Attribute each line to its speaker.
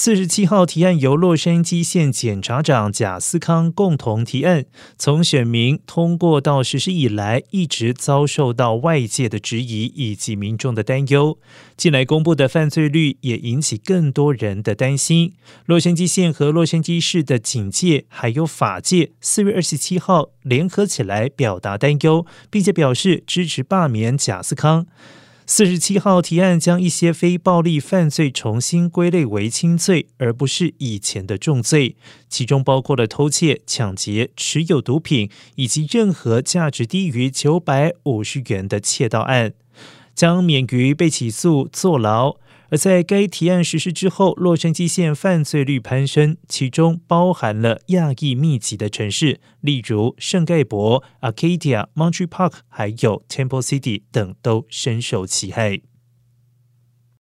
Speaker 1: 四十七号提案由洛杉矶县检察长贾斯康共同提案，从选民通过到实施以来，一直遭受到外界的质疑以及民众的担忧。近来公布的犯罪率也引起更多人的担心。洛杉矶县和洛杉矶市的警界还有法界，四月二十七号联合起来表达担忧，并且表示支持罢免贾斯康。四十七号提案将一些非暴力犯罪重新归类为轻罪，而不是以前的重罪，其中包括了偷窃、抢劫、持有毒品以及任何价值低于九百五十元的窃盗案，将免于被起诉、坐牢。而在该提案实施之后，洛杉矶县犯罪率攀升，其中包含了亚裔密集的城市，例如圣盖博、Arcadia、Montreal Park，还有 Temple City 等，都深受其害。